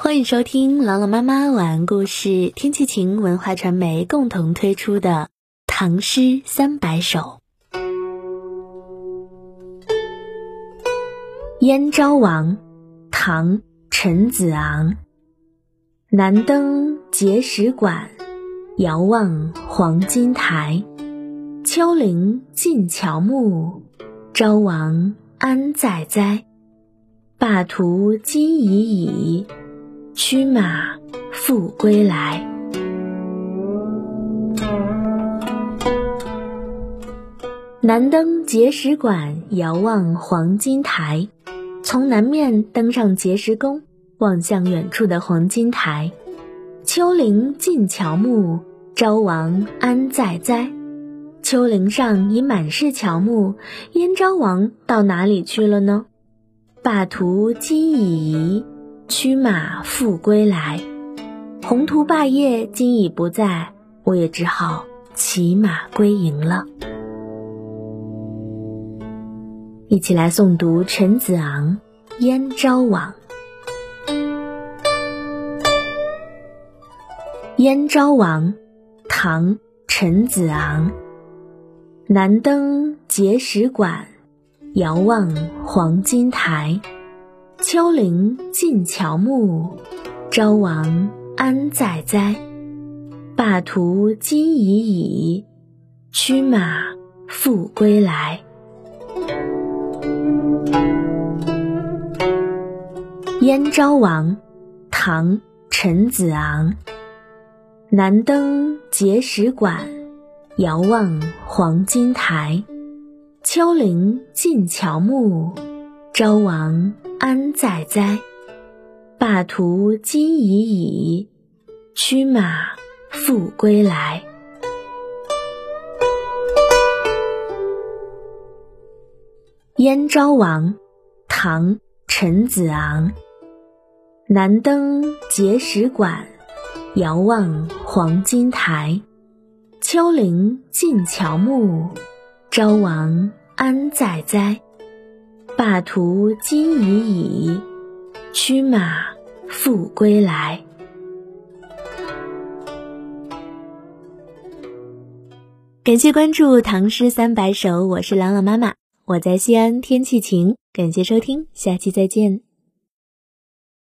欢迎收听朗朗妈妈晚安故事，天气晴文化传媒共同推出的《唐诗三百首》。《燕昭王》唐·陈子昂。南登碣石馆，遥望黄金台。丘陵尽乔木，昭王安在哉？霸图今已矣。驱马复归来。南登碣石馆，遥望黄金台。从南面登上碣石宫，望向远处的黄金台。丘陵尽乔木，昭王安在哉？丘陵上已满是乔木，燕昭王到哪里去了呢？霸图今已移。驱马复归来，宏图霸业今已不在，我也只好骑马归营了。一起来诵读陈子昂《燕昭王》。《燕昭王》唐·陈子昂。南登碣石馆，遥望黄金台。丘陵尽乔木，昭王安在哉？霸图今已矣，驱马复归来。《燕昭王》唐·陈子昂。南登碣石馆，遥望黄金台。丘陵尽乔木，昭王。安在哉？霸图今已矣，驱马复归来。《燕昭王》唐·陈子昂。南登碣石馆，遥望黄金台。丘陵尽乔木，昭王安在哉？霸图今已矣，驱马复归来。感谢关注《唐诗三百首》，我是朗朗妈妈，我在西安，天气晴。感谢收听，下期再见。